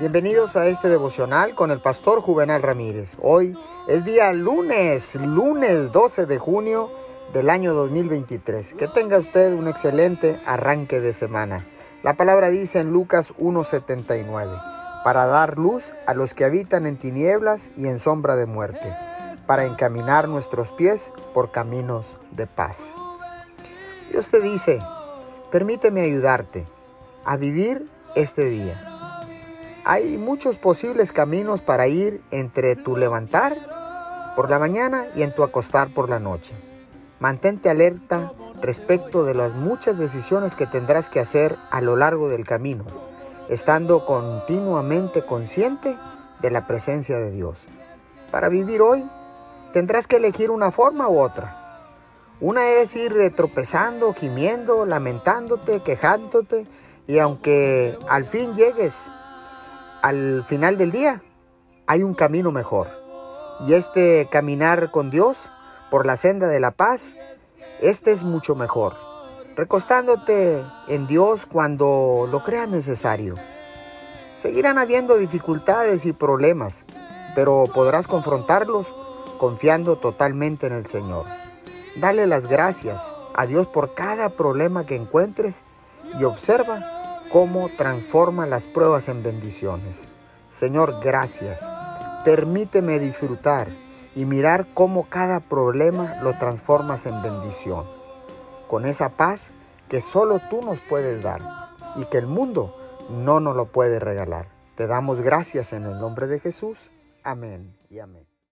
Bienvenidos a este devocional con el pastor Juvenal Ramírez. Hoy es día lunes, lunes 12 de junio del año 2023. Que tenga usted un excelente arranque de semana. La palabra dice en Lucas 1.79, para dar luz a los que habitan en tinieblas y en sombra de muerte, para encaminar nuestros pies por caminos de paz. Dios te dice, permíteme ayudarte a vivir este día hay muchos posibles caminos para ir entre tu levantar por la mañana y en tu acostar por la noche. Mantente alerta respecto de las muchas decisiones que tendrás que hacer a lo largo del camino, estando continuamente consciente de la presencia de Dios. Para vivir hoy, tendrás que elegir una forma u otra. Una es ir tropezando, gimiendo, lamentándote, quejándote, y aunque al fin llegues al final del día hay un camino mejor. Y este caminar con Dios por la senda de la paz, este es mucho mejor. Recostándote en Dios cuando lo creas necesario. Seguirán habiendo dificultades y problemas, pero podrás confrontarlos confiando totalmente en el Señor. Dale las gracias a Dios por cada problema que encuentres y observa cómo transforma las pruebas en bendiciones. Señor, gracias. Permíteme disfrutar y mirar cómo cada problema lo transformas en bendición. Con esa paz que solo tú nos puedes dar y que el mundo no nos lo puede regalar. Te damos gracias en el nombre de Jesús. Amén y amén.